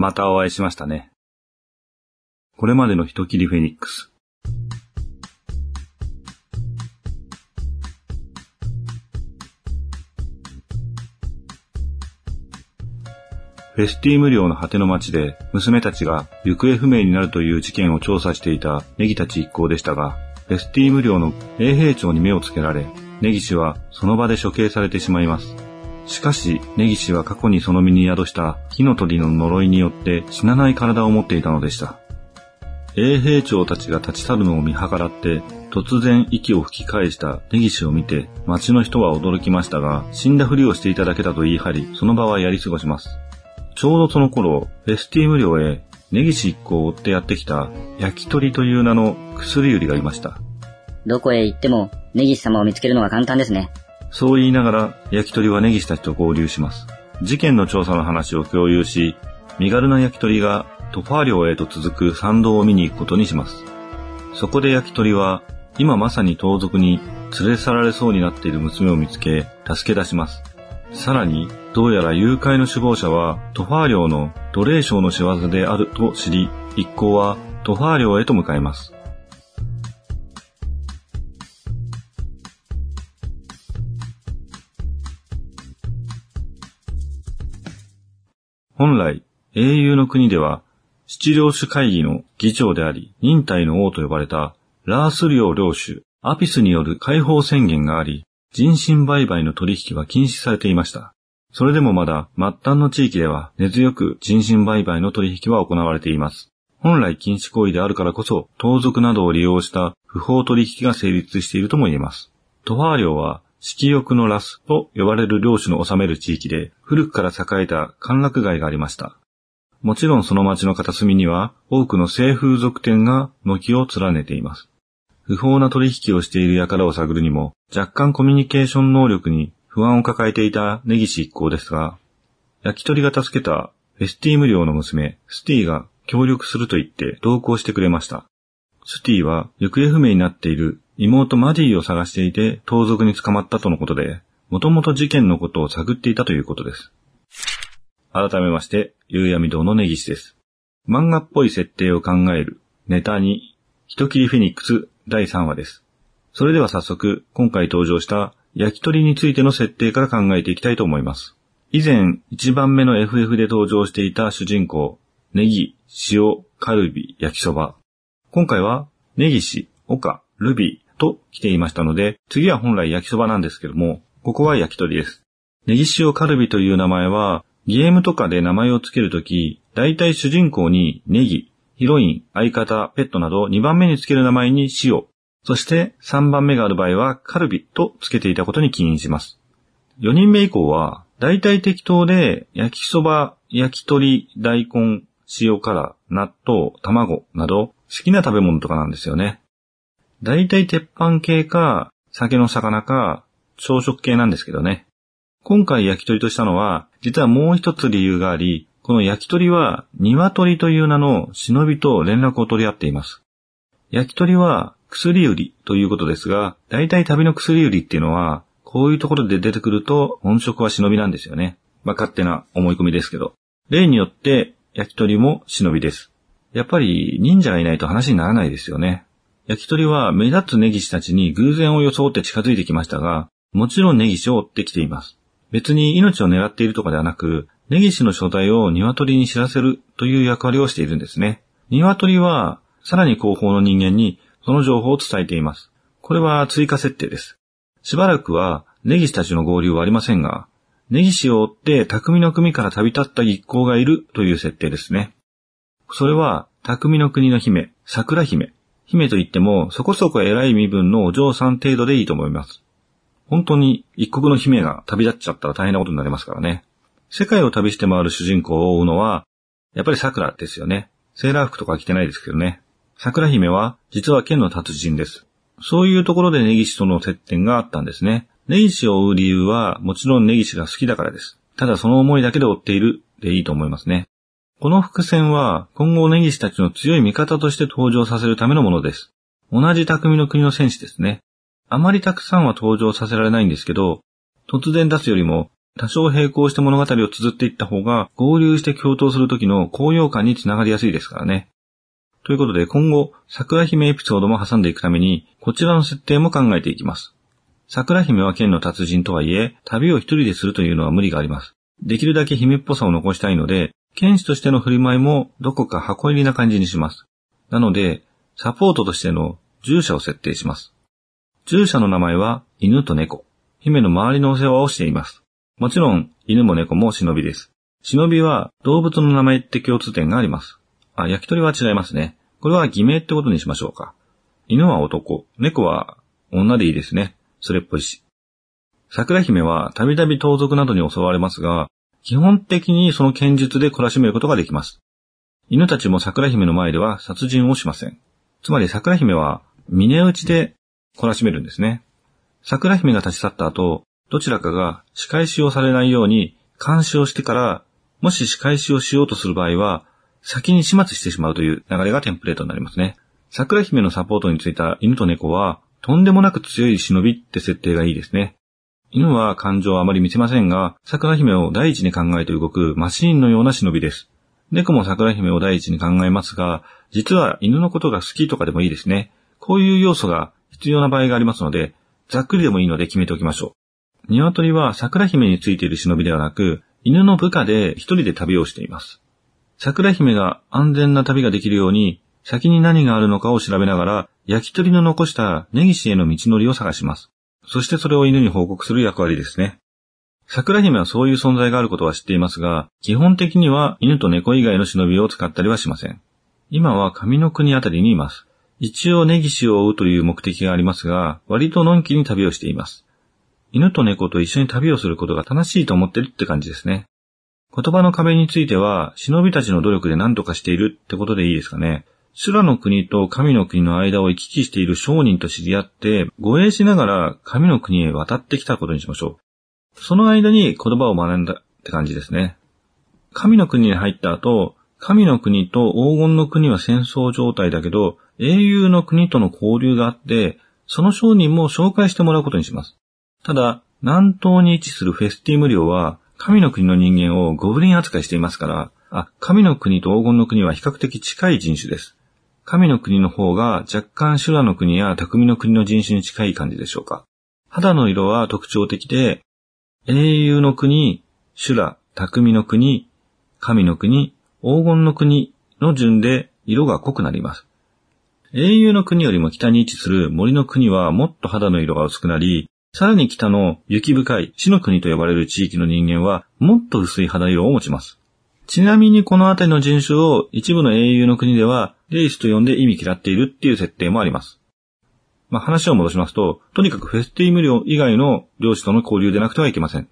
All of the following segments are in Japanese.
またお会いしましたね。これまでの人切りフェニックス。フェスティーム領の果ての町で娘たちが行方不明になるという事件を調査していたネギたち一行でしたが、フェスティーム領の衛兵長に目をつけられ、ネギ氏はその場で処刑されてしまいます。しかし、ネギ氏は過去にその身に宿した火の鳥の呪いによって死なない体を持っていたのでした。衛兵長たちが立ち去るのを見計らって、突然息を吹き返したネギ氏を見て、町の人は驚きましたが、死んだふりをしていただけだと言い張り、その場はやり過ごします。ちょうどその頃、フェスティーム領へネギシ一行を追ってやってきた焼き鳥という名の薬売りがいました。どこへ行ってもネギシ様を見つけるのが簡単ですね。そう言いながら焼き鳥はネギシたちと合流します。事件の調査の話を共有し、身軽な焼き鳥がトファー領へと続く参道を見に行くことにします。そこで焼き鳥は今まさに盗賊に連れ去られそうになっている娘を見つけ助け出します。さらにどうやら誘拐の首謀者はトファー領の奴隷商の仕業であると知り、一行はトファー領へと向かいます。本来、英雄の国では、七領主会議の議長であり、忍耐の王と呼ばれた、ラース領領主、アピスによる解放宣言があり、人身売買の取引は禁止されていました。それでもまだ末端の地域では根強く人身売買の取引は行われています。本来禁止行為であるからこそ、盗賊などを利用した不法取引が成立しているとも言えます。トファー領は、色欲のラスと呼ばれる領主の治める地域で、古くから栄えた歓楽街がありました。もちろんその町の片隅には、多くの性風俗店が軒を連ねています。不法な取引をしている輩を探るにも、若干コミュニケーション能力に不安を抱えていた根岸一行ですが、焼き鳥が助けたフェスティーム領の娘、スティが協力すると言って同行してくれました。スティは行方不明になっている妹マディを探していて盗賊に捕まったとのことで、もともと事件のことを探っていたということです。改めまして、夕闇堂の根岸です。漫画っぽい設定を考えるネタに、人切りフェニックス第3話です。それでは早速、今回登場した焼き鳥についての設定から考えていきたいと思います。以前、1番目の FF で登場していた主人公、ネギ、塩、カルビ、焼きそば。今回は、ネギシ、オカ、ルビーと来ていましたので、次は本来焼きそばなんですけども、ここは焼き鳥です。ネギ塩カルビという名前は、ゲームとかで名前を付けるとき、大体主人公にネギ、ヒロイン、相方、ペットなど2番目に付ける名前に塩、そして3番目がある場合はカルビと付けていたことに起因します。4人目以降は、大体適当で焼きそば、焼き鳥、大根、塩辛、納豆、卵など好きな食べ物とかなんですよね。大体鉄板系か、酒の魚か、朝食系なんですけどね。今回焼き鳥としたのは、実はもう一つ理由があり、この焼き鳥は、鶏という名の忍びと連絡を取り合っています。焼き鳥は、薬売りということですが、大体旅の薬売りっていうのは、こういうところで出てくると本職は忍びなんですよね。まあ、勝手な思い込みですけど。例によって焼き鳥も忍びです。やっぱり忍者がいないと話にならないですよね。焼き鳥は目立つネギシたちに偶然を装って近づいてきましたが、もちろんネギシを追ってきています。別に命を狙っているとかではなく、ネギシの所在を鶏に知らせるという役割をしているんですね。鶏はさらに後方の人間にその情報を伝えています。これは追加設定です。しばらくはネギシたちの合流はありませんが、ネギシを追って匠の国から旅立った一行がいるという設定ですね。それは匠の国の姫、桜姫。姫と言ってもそこそこ偉い身分のお嬢さん程度でいいと思います。本当に一国の姫が旅立っちゃったら大変なことになりますからね。世界を旅して回る主人公を追うのは、やっぱり桜ですよね。セーラー服とか着てないですけどね。桜姫は実は剣の達人です。そういうところで根岸との接点があったんですね。根岸を追う理由はもちろん根岸が好きだからです。ただその思いだけで追っているでいいと思いますね。この伏線は今後根岸たちの強い味方として登場させるためのものです。同じ匠の国の戦士ですね。あまりたくさんは登場させられないんですけど、突然出すよりも多少並行して物語を綴っていった方が合流して共闘する時の高揚感につながりやすいですからね。ということで今後、桜姫エピソードも挟んでいくために、こちらの設定も考えていきます。桜姫は剣の達人とはいえ、旅を一人でするというのは無理があります。できるだけ姫っぽさを残したいので、剣士としての振る舞いもどこか箱入りな感じにします。なので、サポートとしての従者を設定します。従者の名前は犬と猫。姫の周りのお世話をしています。もちろん、犬も猫も忍びです。忍びは動物の名前って共通点があります。あ、焼き鳥は違いますね。これは偽名ってことにしましょうか。犬は男、猫は女でいいですね。それっぽいし。桜姫はたびたび盗賊などに襲われますが、基本的にその剣術で懲らしめることができます。犬たちも桜姫の前では殺人をしません。つまり桜姫は峰打ちで懲らしめるんですね。桜姫が立ち去った後、どちらかが仕返しをされないように監視をしてから、もし仕返しをしようとする場合は、先に始末してしまうという流れがテンプレートになりますね。桜姫のサポートについた犬と猫は、とんでもなく強い忍びって設定がいいですね。犬は感情をあまり見せませんが、桜姫を第一に考えて動くマシーンのような忍びです。猫も桜姫を第一に考えますが、実は犬のことが好きとかでもいいですね。こういう要素が必要な場合がありますので、ざっくりでもいいので決めておきましょう。鶏は桜姫についている忍びではなく、犬の部下で一人で旅をしています。桜姫が安全な旅ができるように、先に何があるのかを調べながら、焼き鳥の残した根岸への道のりを探します。そしてそれを犬に報告する役割ですね。桜姫はそういう存在があることは知っていますが、基本的には犬と猫以外の忍びを使ったりはしません。今は上の国あたりにいます。一応根岸を追うという目的がありますが、割とのんきに旅をしています。犬と猫と一緒に旅をすることが楽しいと思ってるって感じですね。言葉の壁については、忍びたちの努力で何とかしているってことでいいですかね。修羅の国と神の国の間を行き来している商人と知り合って、護衛しながら神の国へ渡ってきたことにしましょう。その間に言葉を学んだって感じですね。神の国に入った後、神の国と黄金の国は戦争状態だけど、英雄の国との交流があって、その商人も紹介してもらうことにします。ただ、南東に位置するフェスティム領は、神の国の人間をゴブリン扱いしていますから、あ、神の国と黄金の国は比較的近い人種です。神の国の方が若干修羅の国や匠の国の人種に近い感じでしょうか。肌の色は特徴的で、英雄の国、修羅、匠の国、神の国、黄金の国の順で色が濃くなります。英雄の国よりも北に位置する森の国はもっと肌の色が薄くなり、さらに北の雪深い死の国と呼ばれる地域の人間はもっと薄い肌色を持ちます。ちなみにこの辺りの人種を一部の英雄の国ではレイスと呼んで意味嫌っているっていう設定もあります。まあ、話を戻しますと、とにかくフェスティーム領以外の領地との交流でなくてはいけません。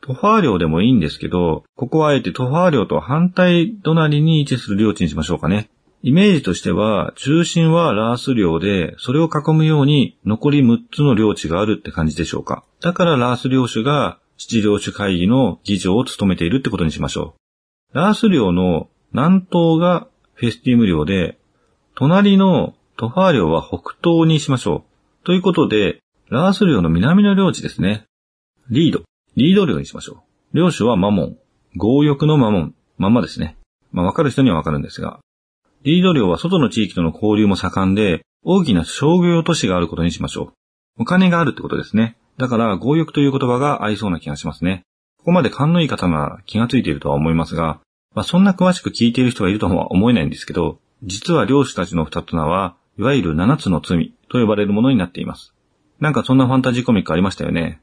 トファー領でもいいんですけど、ここはあえてトファー領と反対隣に位置する領地にしましょうかね。イメージとしては、中心はラース領で、それを囲むように残り6つの領地があるって感じでしょうか。だからラース領主が七領主会議の議長を務めているってことにしましょう。ラース領の南東がフェスティム領で、隣のトファー領は北東にしましょう。ということで、ラース領の南の領地ですね。リード。リード領にしましょう。領主はマモン。強欲のマモン。まんまですね。まあ、わかる人にはわかるんですが。リード領は外の地域との交流も盛んで、大きな商業都市があることにしましょう。お金があるってことですね。だから、強欲という言葉が合いそうな気がしますね。ここまで勘のいい方なら気がついているとは思いますが、まあ、そんな詳しく聞いている人がいるとは思えないんですけど、実は漁師たちの二つ名は、いわゆる七つの罪と呼ばれるものになっています。なんかそんなファンタジーコミックありましたよね。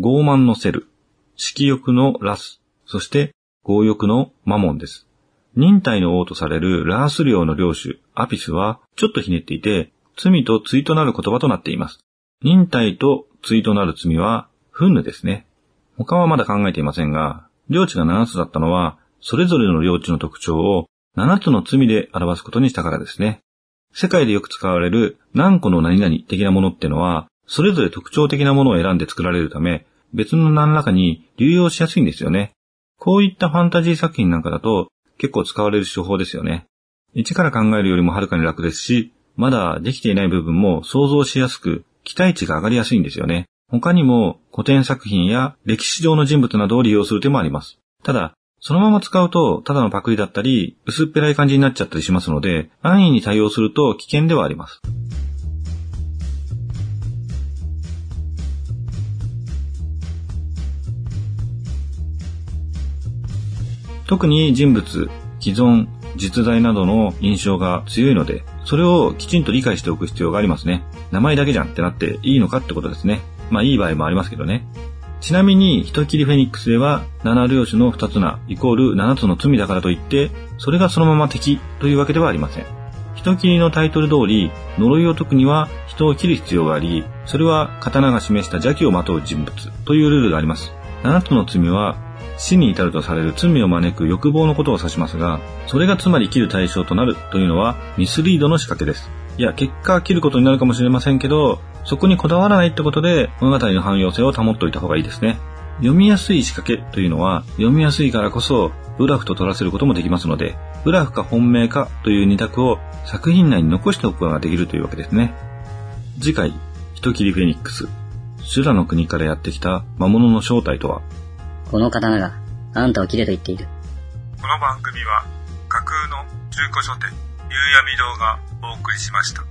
傲慢のセル、色欲のラス、そして強欲のマモンです。忍耐の王とされるラース領の領主、アピスは、ちょっとひねっていて、罪と対となる言葉となっています。忍耐と対となる罪は、憤怒ですね。他はまだ考えていませんが、領地が7つだったのは、それぞれの領地の特徴を7つの罪で表すことにしたからですね。世界でよく使われる何個の何々的なものってのは、それぞれ特徴的なものを選んで作られるため、別の何らかに流用しやすいんですよね。こういったファンタジー作品なんかだと結構使われる手法ですよね。一から考えるよりもはるかに楽ですし、まだできていない部分も想像しやすく、期待値が上がりやすいんですよね。他にも古典作品や歴史上の人物などを利用する手もあります。ただ、そのまま使うと、ただのパクリだったり、薄っぺらい感じになっちゃったりしますので、安易に対応すると危険ではあります。特に人物、既存、実在などの印象が強いので、それをきちんと理解しておく必要がありますね。名前だけじゃんってなっていいのかってことですね。まあいい場合もありますけどね。ちなみに、人切りフェニックスでは、七領主の二つ名、イコール七つの罪だからといって、それがそのまま敵というわけではありません。人切りのタイトル通り、呪いを解くには人を切る必要があり、それは刀が示した邪気をまとう人物というルールがあります。七つの罪は、死に至るとされる罪を招く欲望のことを指しますが、それがつまり切る対象となるというのはミスリードの仕掛けです。いや、結果切ることになるかもしれませんけど、そこにこだわらないってことで物語の汎用性を保っておいた方がいいですね。読みやすい仕掛けというのは読みやすいからこそブラフと取らせることもできますので、ブラフか本命かという二択を作品内に残しておくことができるというわけですね。次回、人切りフェニックス。修羅の国からやってきた魔物の正体とは？この刀があんたを切れと言っている。この番組は架空の中古書店、夕闇堂がお送りしました。